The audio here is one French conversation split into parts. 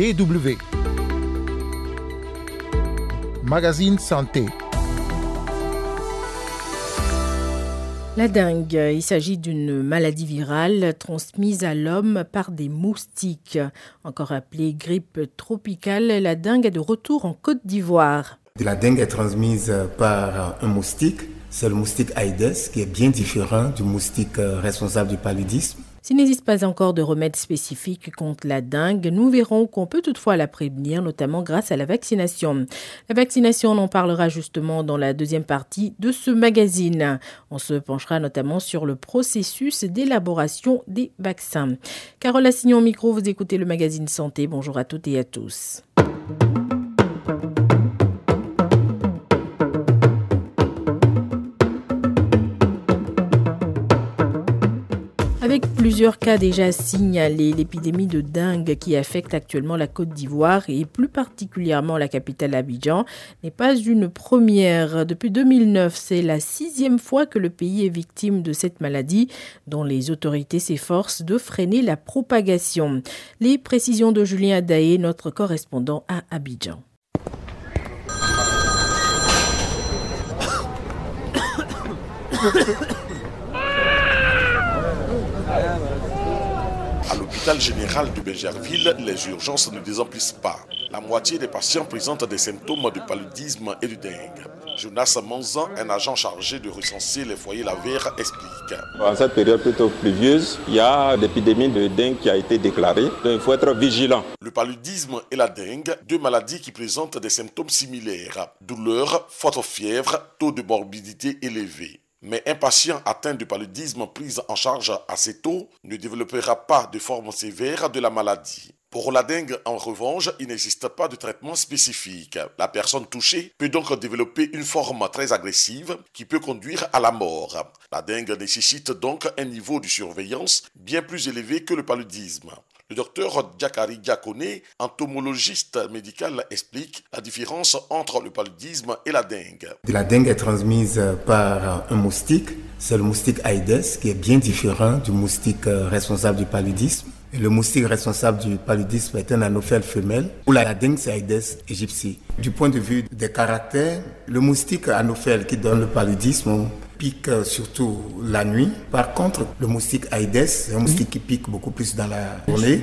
BW. Magazine Santé. La dengue, il s'agit d'une maladie virale transmise à l'homme par des moustiques. Encore appelée grippe tropicale, la dengue est de retour en Côte d'Ivoire. La dengue est transmise par un moustique, c'est le moustique Aedes, qui est bien différent du moustique responsable du paludisme. S'il n'existe pas encore de remède spécifique contre la dengue, nous verrons qu'on peut toutefois la prévenir, notamment grâce à la vaccination. La vaccination, on en parlera justement dans la deuxième partie de ce magazine. On se penchera notamment sur le processus d'élaboration des vaccins. Carole Assignon micro, vous écoutez le magazine Santé. Bonjour à toutes et à tous. Plusieurs cas déjà signalés, l'épidémie de dengue qui affecte actuellement la Côte d'Ivoire et plus particulièrement la capitale Abidjan n'est pas une première. Depuis 2009, c'est la sixième fois que le pays est victime de cette maladie dont les autorités s'efforcent de freiner la propagation. Les précisions de Julien Adaé, notre correspondant à Abidjan. À l'hôpital général de Bergerville, les urgences ne désemplissent pas. La moitié des patients présentent des symptômes de paludisme et de dengue. Jonas Manzan, un agent chargé de recenser les foyers lavaires, explique. En cette période plutôt pluvieuse, il y a l'épidémie de dengue qui a été déclarée. Donc il faut être vigilant. Le paludisme et la dengue, deux maladies qui présentent des symptômes similaires. Douleur, forte fièvre, taux de morbidité élevé. Mais un patient atteint de paludisme pris en charge assez tôt ne développera pas de forme sévère de la maladie. Pour la dengue, en revanche, il n'existe pas de traitement spécifique. La personne touchée peut donc développer une forme très agressive qui peut conduire à la mort. La dengue nécessite donc un niveau de surveillance bien plus élevé que le paludisme. Le docteur Diakari Diakone, entomologiste médical, explique la différence entre le paludisme et la dengue. La dengue est transmise par un moustique, c'est le moustique Aedes, qui est bien différent du moustique responsable du paludisme. Le moustique responsable du paludisme est un anophèle femelle, ou la dengue Aedes aegypti. Du point de vue des caractères, le moustique anophèle qui donne le paludisme pique surtout la nuit. Par contre, le moustique Aedes, c'est un moustique qui pique beaucoup plus dans la journée.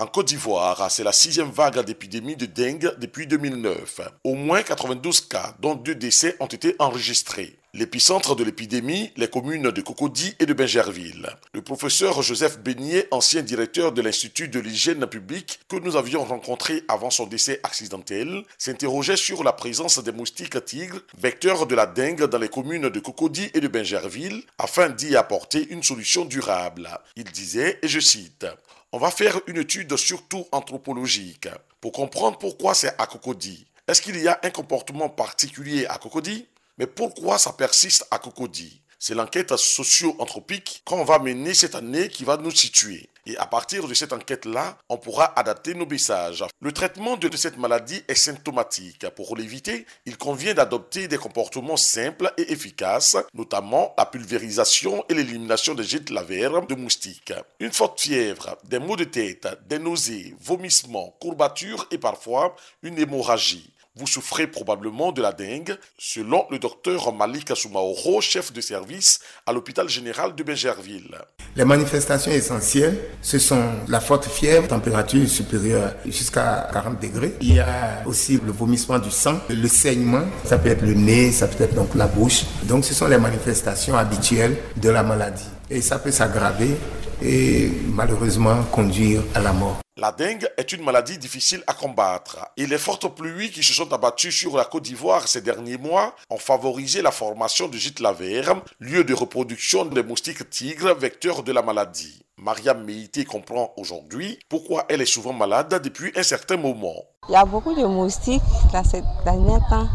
En Côte d'Ivoire, c'est la sixième vague d'épidémie de dengue depuis 2009. Au moins 92 cas, dont deux décès, ont été enregistrés. L'épicentre de l'épidémie, les communes de Cocody et de Bengerville. Le professeur Joseph Beignet, ancien directeur de l'Institut de l'hygiène publique que nous avions rencontré avant son décès accidentel, s'interrogeait sur la présence des moustiques tigres, vecteurs de la dengue dans les communes de Cocody et de Bengerville, afin d'y apporter une solution durable. Il disait, et je cite, on va faire une étude surtout anthropologique pour comprendre pourquoi c'est à Cocody. Est-ce qu'il y a un comportement particulier à Cocody? Mais pourquoi ça persiste à Cocody? C'est l'enquête socio-anthropique qu'on va mener cette année qui va nous situer. Et à partir de cette enquête-là, on pourra adapter nos messages. Le traitement de cette maladie est symptomatique. Pour l'éviter, il convient d'adopter des comportements simples et efficaces, notamment la pulvérisation et l'élimination des gîtes lavaires de moustiques. Une forte fièvre, des maux de tête, des nausées, vomissements, courbatures et parfois une hémorragie. Vous souffrez probablement de la dengue, selon le docteur Malik Soumaoro, chef de service à l'hôpital général de Bengerville. Les manifestations essentielles, ce sont la forte fièvre, température supérieure jusqu'à 40 degrés. Il y a aussi le vomissement du sang, le saignement, ça peut être le nez, ça peut être donc la bouche. Donc ce sont les manifestations habituelles de la maladie. Et ça peut s'aggraver et malheureusement conduire à la mort. La dengue est une maladie difficile à combattre et les fortes pluies qui se sont abattues sur la Côte d'Ivoire ces derniers mois ont favorisé la formation de gîtes lavaires, lieu de reproduction des moustiques tigres vecteurs de la maladie. Mariam Meïté comprend aujourd'hui pourquoi elle est souvent malade depuis un certain moment. Il y a beaucoup de moustiques dans ces derniers temps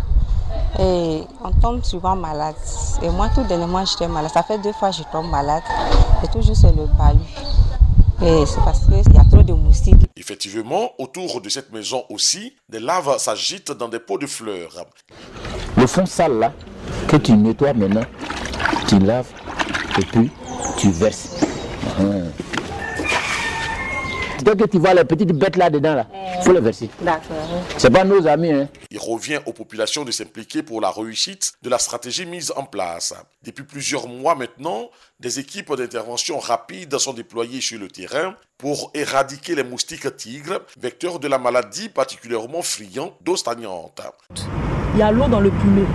et on tombe souvent malade. Et moi, tout dernièrement, j'étais malade. Ça fait deux fois que je tombe malade et toujours c'est le palu. Et c'est parce qu'il y a trop de moustiques. Effectivement, autour de cette maison aussi, des laves s'agitent dans des pots de fleurs. Le fond sale là, que tu nettoies maintenant, tu laves et puis tu verses. Hum. Dès que tu vois les petites bêtes là-dedans, là, il faut les verser. D'accord. C'est pas nos amis. Hein. Il revient aux populations de s'impliquer pour la réussite de la stratégie mise en place. Depuis plusieurs mois maintenant, des équipes d'intervention rapide sont déployées sur le terrain pour éradiquer les moustiques tigres, vecteurs de la maladie particulièrement friand d'eau stagnante. Il y a l'eau dans le pumet.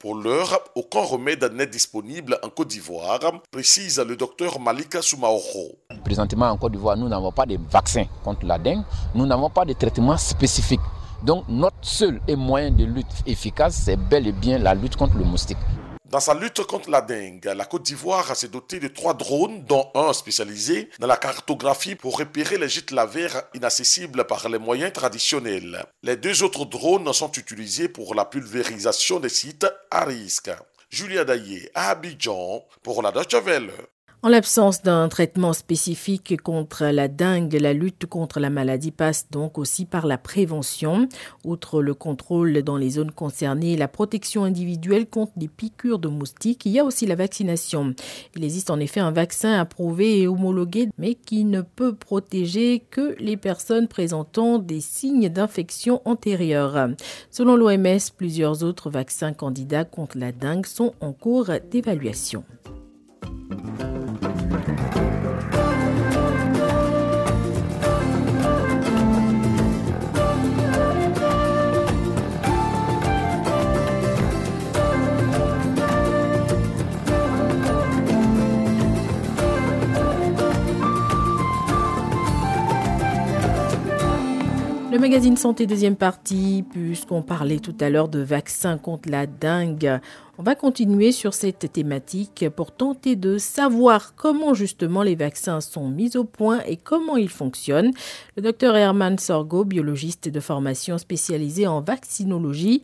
Pour l'heure, aucun remède n'est disponible en Côte d'Ivoire, précise le docteur Malika Soumaoro. Présentement en Côte d'Ivoire, nous n'avons pas de vaccin contre la dengue, nous n'avons pas de traitement spécifique. Donc notre seul et moyen de lutte efficace, c'est bel et bien la lutte contre le moustique. Dans sa lutte contre la dengue, la Côte d'Ivoire s'est dotée de trois drones, dont un spécialisé dans la cartographie pour repérer les gîtes lavaires inaccessibles par les moyens traditionnels. Les deux autres drones sont utilisés pour la pulvérisation des sites à risque. Julia Daillé, à Abidjan, pour la Deutsche. En l'absence d'un traitement spécifique contre la dengue, la lutte contre la maladie passe donc aussi par la prévention. Outre le contrôle dans les zones concernées la protection individuelle contre les piqûres de moustiques, il y a aussi la vaccination. Il existe en effet un vaccin approuvé et homologué, mais qui ne peut protéger que les personnes présentant des signes d'infection antérieure. Selon l'OMS, plusieurs autres vaccins candidats contre la dengue sont en cours d'évaluation. Magazine Santé deuxième partie, puisqu'on parlait tout à l'heure de vaccins contre la dengue, on va continuer sur cette thématique pour tenter de savoir comment justement les vaccins sont mis au point et comment ils fonctionnent. Le docteur Herman Sorgo, biologiste de formation spécialisé en vaccinologie,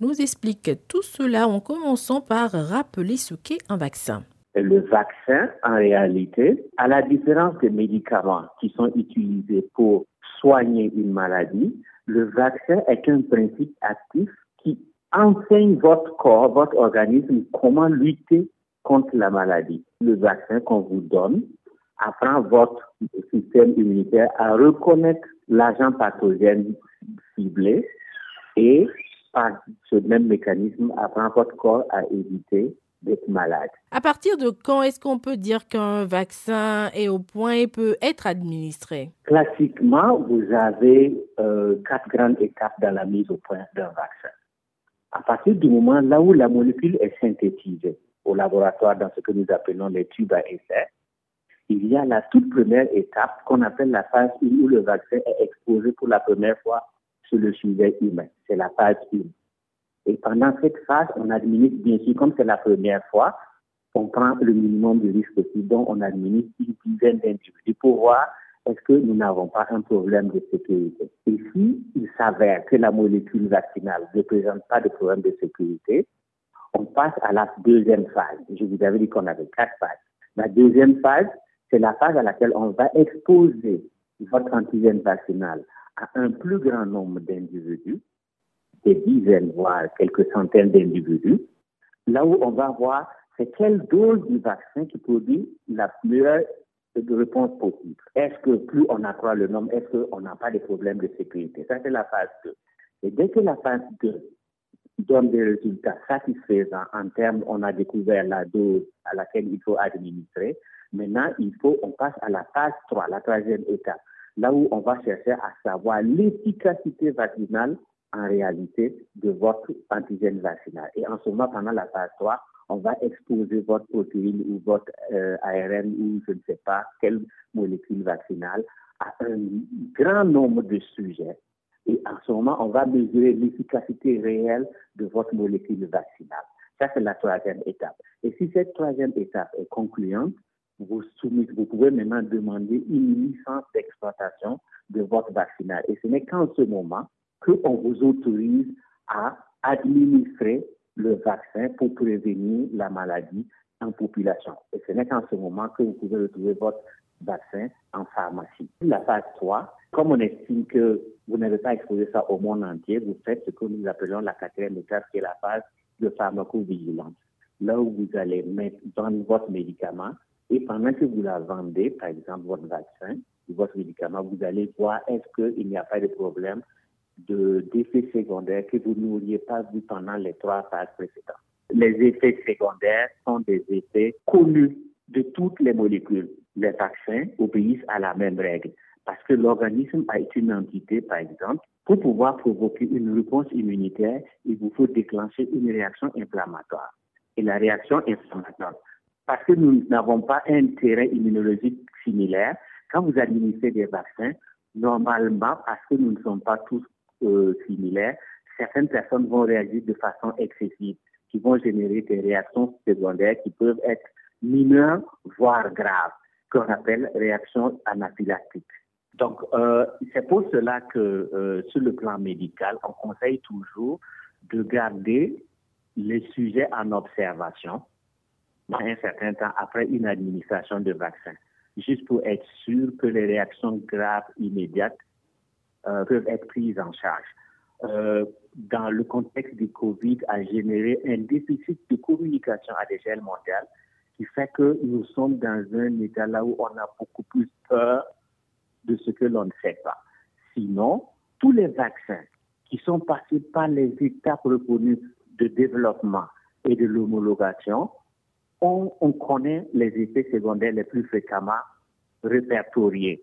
nous explique tout cela en commençant par rappeler ce qu'est un vaccin. Le vaccin, en réalité, à la différence des médicaments qui sont utilisés pour soigner une maladie, le vaccin est un principe actif qui enseigne votre corps, votre organisme, comment lutter contre la maladie. Le vaccin qu'on vous donne apprend votre système immunitaire à reconnaître l'agent pathogène ciblé et par ce même mécanisme apprend votre corps à éviter d'être malade. À partir de quand est-ce qu'on peut dire qu'un vaccin est au point et peut être administré? Classiquement, vous avez euh, quatre grandes étapes dans la mise au point d'un vaccin. À partir du moment là où la molécule est synthétisée au laboratoire dans ce que nous appelons les tubes à essai, il y a la toute première étape qu'on appelle la phase où le vaccin est exposé pour la première fois sur le sujet humain. C'est la phase 1. Et pendant cette phase, on administre, bien sûr, comme c'est la première fois, on prend le minimum de risque possible, donc on administre une dizaine d'individus pour voir est-ce que nous n'avons pas un problème de sécurité. Et si il s'avère que la molécule vaccinale ne présente pas de problème de sécurité, on passe à la deuxième phase. Je vous avais dit qu'on avait quatre phases. La deuxième phase, c'est la phase à laquelle on va exposer votre antigène vaccinal à un plus grand nombre d'individus des dizaines, voire quelques centaines d'individus, là où on va voir c'est quelle dose du vaccin qui produit la meilleure réponse possible. Est-ce que plus on accroît le nombre, est-ce qu'on n'a pas de problème de sécurité? Ça, c'est la phase 2. Et dès que la phase 2 donne des résultats satisfaisants en termes, on a découvert la dose à laquelle il faut administrer, maintenant, il faut, on passe à la phase 3, la troisième étape, là où on va chercher à savoir l'efficacité vaccinale en réalité de votre antigène vaccinal. Et en ce moment, pendant la phase 3, on va exposer votre protéine ou votre euh, ARN ou je ne sais pas quelle molécule vaccinale à un grand nombre de sujets. Et en ce moment, on va mesurer l'efficacité réelle de votre molécule vaccinale. Ça, c'est la troisième étape. Et si cette troisième étape est concluante, vous, vous pouvez maintenant demander une licence d'exploitation de votre vaccinal. Et ce n'est qu'en ce moment qu'on vous autorise à administrer le vaccin pour prévenir la maladie en population. Et ce n'est qu'en ce moment que vous pouvez retrouver votre vaccin en pharmacie. La phase 3, comme on estime que vous n'avez pas exposé ça au monde entier, vous faites ce que nous appelons la quatrième étape, qui est la phase de pharmacovigilance. Là où vous allez mettre dans votre médicament et pendant que vous la vendez, par exemple votre vaccin, votre médicament, vous allez voir est-ce qu'il n'y a pas de problème d'effets secondaires que vous n'auriez pas vu pendant les trois phases précédentes. Les effets secondaires sont des effets connus de toutes les molécules. Les vaccins obéissent à la même règle parce que l'organisme a une entité, par exemple. Pour pouvoir provoquer une réponse immunitaire, il vous faut déclencher une réaction inflammatoire. Et la réaction inflammatoire, parce que nous n'avons pas un terrain immunologique similaire, quand vous administrez des vaccins, normalement, parce que nous ne sommes pas tous euh, similaires, certaines personnes vont réagir de façon excessive, qui vont générer des réactions secondaires qui peuvent être mineures, voire graves, qu'on appelle réactions anaphylactiques. Donc, euh, c'est pour cela que euh, sur le plan médical, on conseille toujours de garder les sujets en observation un certain temps après une administration de vaccin, juste pour être sûr que les réactions graves immédiates peuvent être prises en charge. Euh, dans le contexte du Covid, a généré un déficit de communication à l'échelle mondiale qui fait que nous sommes dans un état là où on a beaucoup plus peur de ce que l'on ne sait pas. Sinon, tous les vaccins qui sont passés par les étapes reconnues de développement et de l'homologation on, connaît les effets secondaires les plus fréquemment répertoriés.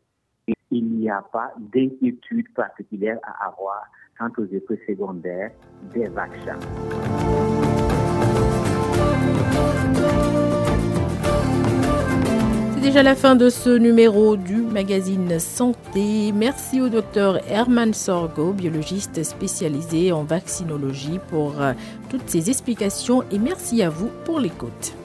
Il n'y a pas d'inquiétude particulière à avoir quant aux effets secondaires des vaccins. C'est déjà la fin de ce numéro du magazine Santé. Merci au docteur Herman Sorgo, biologiste spécialisé en vaccinologie, pour euh, toutes ces explications et merci à vous pour l'écoute.